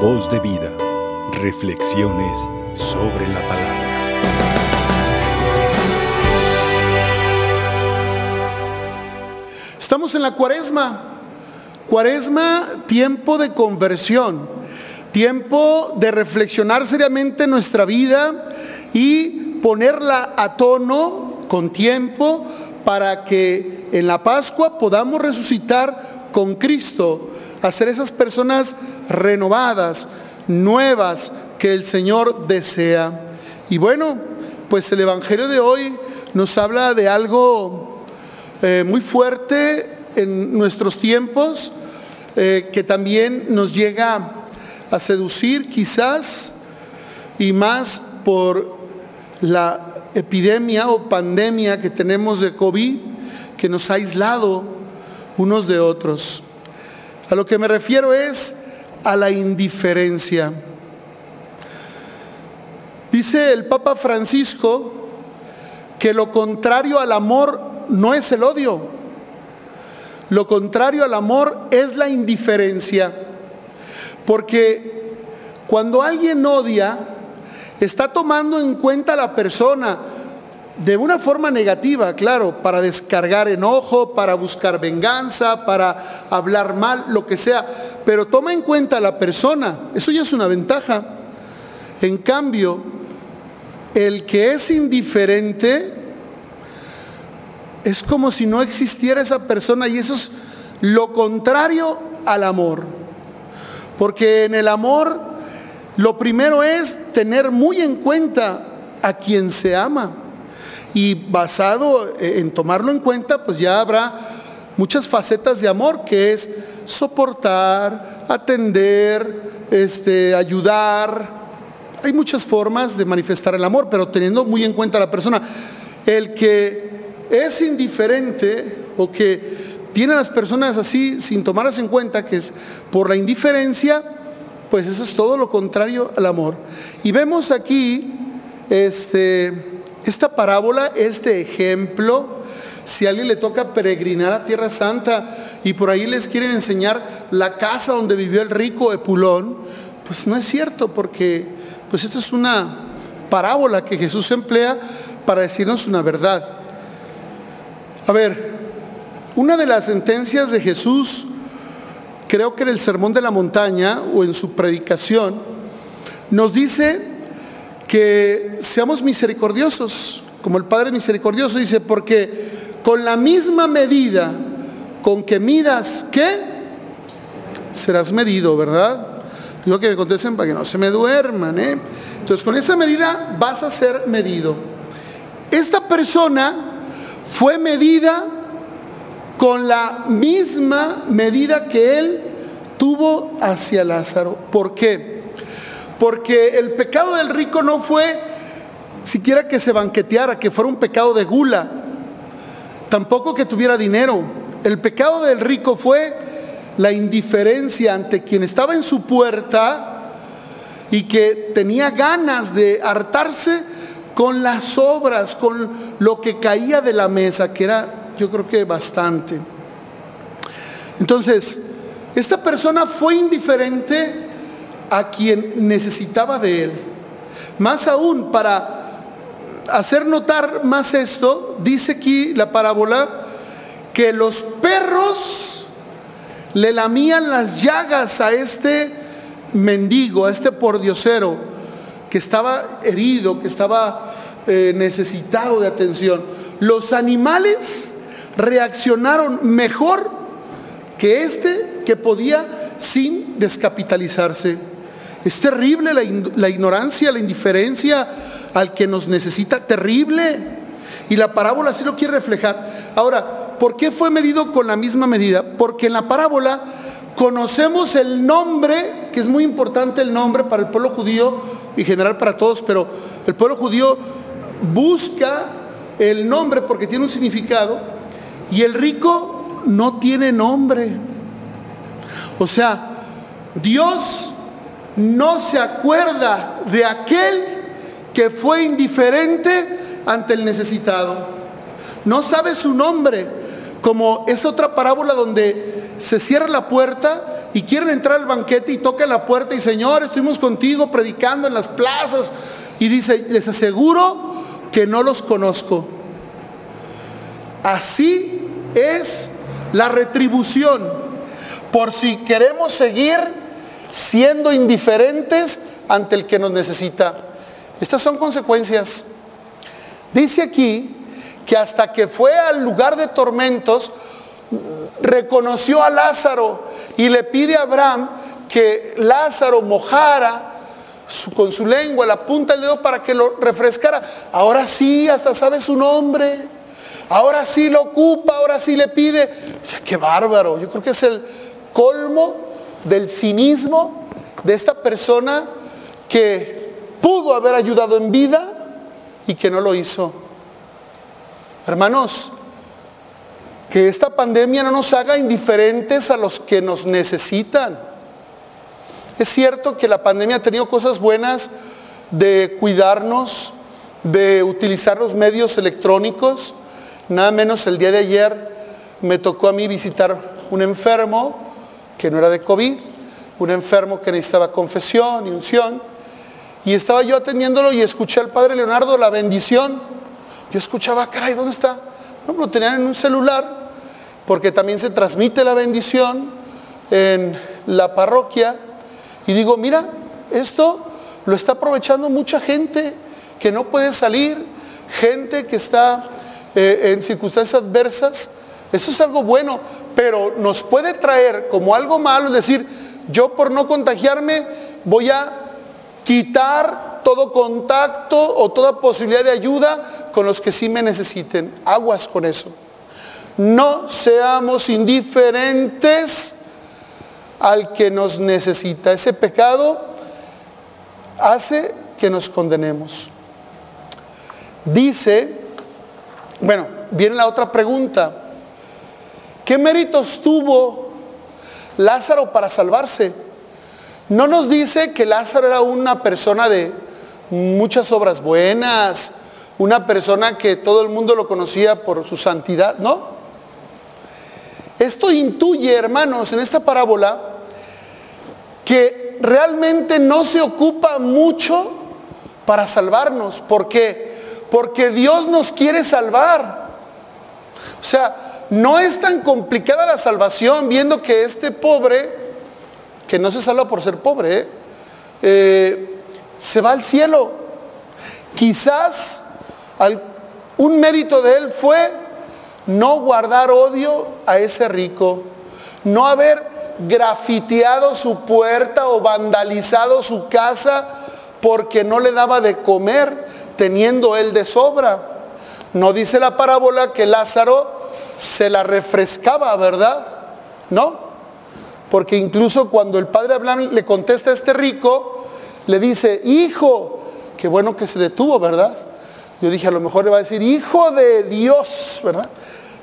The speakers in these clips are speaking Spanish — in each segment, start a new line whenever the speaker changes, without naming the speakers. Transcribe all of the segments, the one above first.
Voz de vida. Reflexiones sobre la palabra.
Estamos en la cuaresma. Cuaresma, tiempo de conversión, tiempo de reflexionar seriamente nuestra vida y ponerla a tono con tiempo para que en la Pascua podamos resucitar con Cristo, hacer esas personas renovadas, nuevas que el Señor desea. Y bueno, pues el Evangelio de hoy nos habla de algo eh, muy fuerte en nuestros tiempos, eh, que también nos llega a seducir quizás, y más por la epidemia o pandemia que tenemos de COVID, que nos ha aislado unos de otros. A lo que me refiero es a la indiferencia. Dice el Papa Francisco que lo contrario al amor no es el odio. Lo contrario al amor es la indiferencia. Porque cuando alguien odia, está tomando en cuenta a la persona de una forma negativa, claro, para descargar enojo, para buscar venganza, para hablar mal, lo que sea, pero toma en cuenta a la persona, eso ya es una ventaja. En cambio, el que es indiferente es como si no existiera esa persona y eso es lo contrario al amor. Porque en el amor lo primero es tener muy en cuenta a quien se ama. Y basado en tomarlo en cuenta, pues ya habrá muchas facetas de amor, que es soportar, atender, este, ayudar. Hay muchas formas de manifestar el amor, pero teniendo muy en cuenta a la persona. El que es indiferente o que tiene a las personas así sin tomarlas en cuenta, que es por la indiferencia, pues eso es todo lo contrario al amor. Y vemos aquí este, esta parábola, este ejemplo, si a alguien le toca peregrinar a Tierra Santa y por ahí les quieren enseñar la casa donde vivió el rico Epulón, pues no es cierto, porque pues esto es una parábola que Jesús emplea para decirnos una verdad. A ver, una de las sentencias de Jesús creo que en el Sermón de la Montaña o en su predicación, nos dice que seamos misericordiosos, como el Padre misericordioso dice, porque con la misma medida con que midas, ¿qué? Serás medido, ¿verdad? Digo que me contesten para que no se me duerman, ¿eh? Entonces, con esa medida vas a ser medido. Esta persona fue medida con la misma medida que él tuvo hacia Lázaro. ¿Por qué? Porque el pecado del rico no fue siquiera que se banqueteara, que fuera un pecado de gula, tampoco que tuviera dinero. El pecado del rico fue la indiferencia ante quien estaba en su puerta y que tenía ganas de hartarse con las obras, con lo que caía de la mesa, que era yo creo que bastante. Entonces, esta persona fue indiferente a quien necesitaba de él. Más aún, para hacer notar más esto, dice aquí la parábola que los perros le lamían las llagas a este mendigo, a este pordiosero que estaba herido, que estaba eh, necesitado de atención. Los animales reaccionaron mejor que este que podía sin descapitalizarse. Es terrible la, ignorancia, la indiferencia al que nos necesita, terrible. Y la parábola sí lo quiere reflejar. Ahora, ¿por qué fue medido con la misma medida? Porque en la parábola conocemos el nombre, que es muy importante el nombre para el pueblo judío y general para todos, pero el pueblo judío busca el nombre porque tiene un significado y el rico no tiene nombre. O sea, Dios no se acuerda de aquel que fue indiferente ante el necesitado. No sabe su nombre, como es otra parábola donde se cierra la puerta y quieren entrar al banquete y tocan la puerta y Señor, estuvimos contigo predicando en las plazas. Y dice, les aseguro que no los conozco. Así es la retribución por si queremos seguir siendo indiferentes ante el que nos necesita. Estas son consecuencias. Dice aquí que hasta que fue al lugar de tormentos, reconoció a Lázaro y le pide a Abraham que Lázaro mojara con su lengua la punta del dedo para que lo refrescara. Ahora sí, hasta sabe su nombre. Ahora sí lo ocupa, ahora sí le pide. O sea, qué bárbaro. Yo creo que es el colmo del cinismo de esta persona que pudo haber ayudado en vida y que no lo hizo. Hermanos, que esta pandemia no nos haga indiferentes a los que nos necesitan. Es cierto que la pandemia ha tenido cosas buenas de cuidarnos, de utilizar los medios electrónicos. Nada menos el día de ayer me tocó a mí visitar un enfermo que no era de COVID, un enfermo que necesitaba confesión y unción. Y estaba yo atendiéndolo y escuché al padre Leonardo la bendición. Yo escuchaba, caray, ¿dónde está? No, lo tenían en un celular, porque también se transmite la bendición en la parroquia. Y digo, mira, esto lo está aprovechando mucha gente que no puede salir, gente que está eh, en circunstancias adversas. Eso es algo bueno, pero nos puede traer como algo malo, es decir, yo por no contagiarme voy a quitar todo contacto o toda posibilidad de ayuda con los que sí me necesiten. Aguas con eso. No seamos indiferentes al que nos necesita. Ese pecado hace que nos condenemos. Dice, bueno, viene la otra pregunta. ¿Qué méritos tuvo Lázaro para salvarse? No nos dice que Lázaro era una persona de muchas obras buenas, una persona que todo el mundo lo conocía por su santidad, ¿no? Esto intuye, hermanos, en esta parábola, que realmente no se ocupa mucho para salvarnos. ¿Por qué? Porque Dios nos quiere salvar. O sea, no es tan complicada la salvación viendo que este pobre, que no se salva por ser pobre, ¿eh? Eh, se va al cielo. Quizás un mérito de él fue no guardar odio a ese rico, no haber grafiteado su puerta o vandalizado su casa porque no le daba de comer teniendo él de sobra. No dice la parábola que Lázaro se la refrescaba, ¿verdad? ¿No? Porque incluso cuando el padre Abraham le contesta a este rico, le dice, hijo, qué bueno que se detuvo, ¿verdad? Yo dije, a lo mejor le va a decir, hijo de Dios, ¿verdad?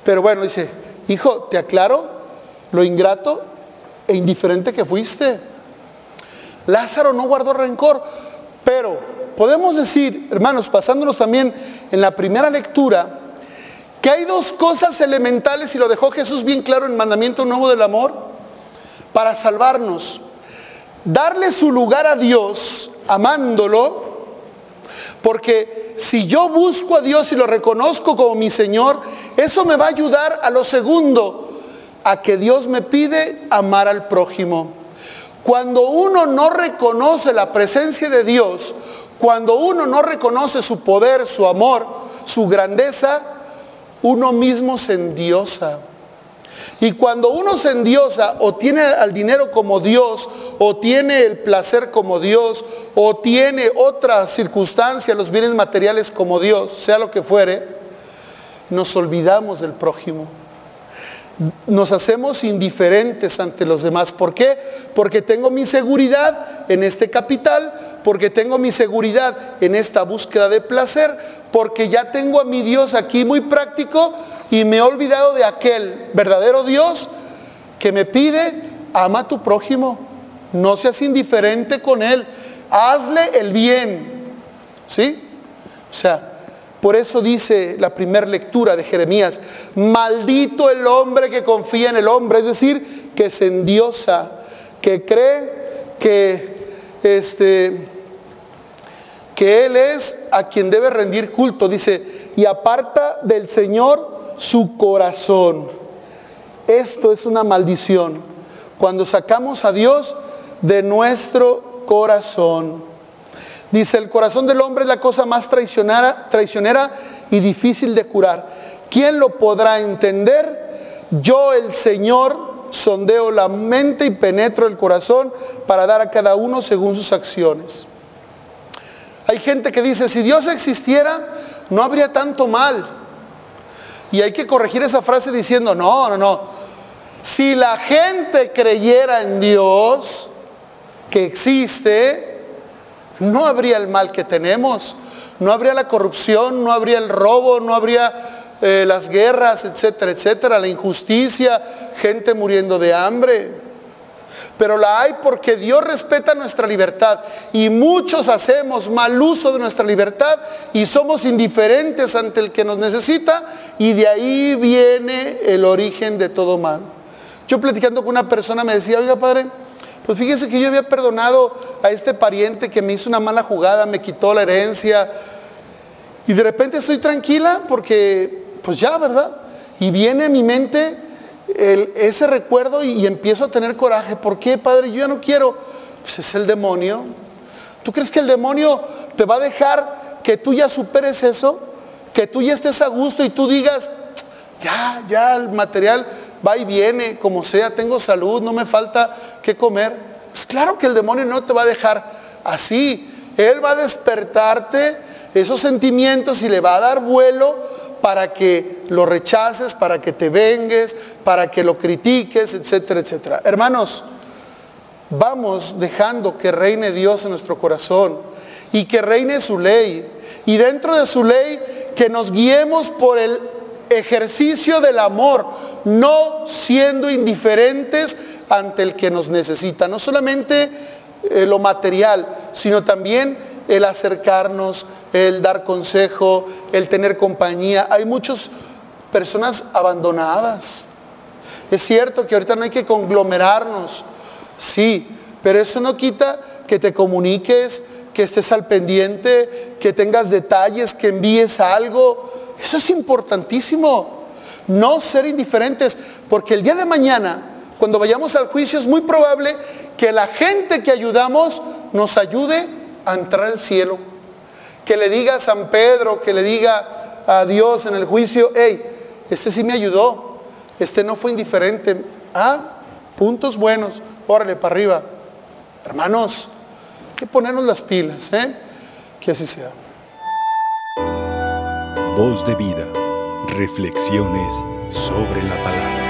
Pero bueno, dice, hijo, te aclaro lo ingrato e indiferente que fuiste. Lázaro no guardó rencor, pero podemos decir, hermanos, pasándonos también en la primera lectura, que hay dos cosas elementales y lo dejó Jesús bien claro en Mandamiento Nuevo del Amor para salvarnos. Darle su lugar a Dios amándolo, porque si yo busco a Dios y lo reconozco como mi Señor, eso me va a ayudar a lo segundo, a que Dios me pide amar al prójimo. Cuando uno no reconoce la presencia de Dios, cuando uno no reconoce su poder, su amor, su grandeza, uno mismo se endiosa. Y cuando uno se endiosa o tiene al dinero como Dios, o tiene el placer como Dios, o tiene otra circunstancia, los bienes materiales como Dios, sea lo que fuere, nos olvidamos del prójimo. Nos hacemos indiferentes ante los demás. ¿Por qué? Porque tengo mi seguridad en este capital, porque tengo mi seguridad en esta búsqueda de placer, porque ya tengo a mi Dios aquí muy práctico y me he olvidado de aquel verdadero Dios que me pide, ama a tu prójimo, no seas indiferente con él, hazle el bien. ¿Sí? O sea, por eso dice la primera lectura de Jeremías, maldito el hombre que confía en el hombre, es decir, que se endiosa, que cree que este que él es a quien debe rendir culto, dice, y aparta del Señor su corazón. Esto es una maldición. Cuando sacamos a Dios de nuestro corazón. Dice, el corazón del hombre es la cosa más traicionera, traicionera y difícil de curar. ¿Quién lo podrá entender? Yo, el Señor, sondeo la mente y penetro el corazón para dar a cada uno según sus acciones. Hay gente que dice, si Dios existiera, no habría tanto mal. Y hay que corregir esa frase diciendo, no, no, no. Si la gente creyera en Dios, que existe, no habría el mal que tenemos, no habría la corrupción, no habría el robo, no habría eh, las guerras, etcétera, etcétera, la injusticia, gente muriendo de hambre. Pero la hay porque Dios respeta nuestra libertad y muchos hacemos mal uso de nuestra libertad y somos indiferentes ante el que nos necesita y de ahí viene el origen de todo mal. Yo platicando con una persona me decía, oiga padre, pues fíjese que yo había perdonado a este pariente que me hizo una mala jugada, me quitó la herencia. Y de repente estoy tranquila porque, pues ya, ¿verdad? Y viene a mi mente ese recuerdo y, empiezo a tener coraje. ¿Por qué, Padre? Yo ya no quiero. Pues es el demonio. ¿Tú crees que el demonio te va a dejar que tú ya superes eso? Que tú ya estés a gusto y tú digas, ya, ya el material va y viene, como sea, tengo salud, no me falta qué comer. Pues claro que el demonio no te va a dejar así. Él va a despertarte esos sentimientos y le va a dar vuelo para que lo rechaces, para que te vengues, para que lo critiques, etcétera, etcétera. Hermanos, vamos dejando que reine Dios en nuestro corazón y que reine su ley. Y dentro de su ley, que nos guiemos por el ejercicio del amor, no siendo indiferentes ante el que nos necesita. No solamente eh, lo material, sino también el acercarnos, el dar consejo, el tener compañía. Hay muchas personas abandonadas. Es cierto que ahorita no hay que conglomerarnos, sí, pero eso no quita que te comuniques, que estés al pendiente, que tengas detalles, que envíes algo. Eso es importantísimo. No ser indiferentes, porque el día de mañana, cuando vayamos al juicio, es muy probable que la gente que ayudamos nos ayude a entrar al cielo. Que le diga a San Pedro, que le diga a Dios en el juicio, hey, este sí me ayudó, este no fue indiferente. Ah, puntos buenos, órale para arriba. Hermanos, hay que ponernos las pilas, ¿eh? Que así sea.
Voz de vida. Reflexiones sobre la palabra.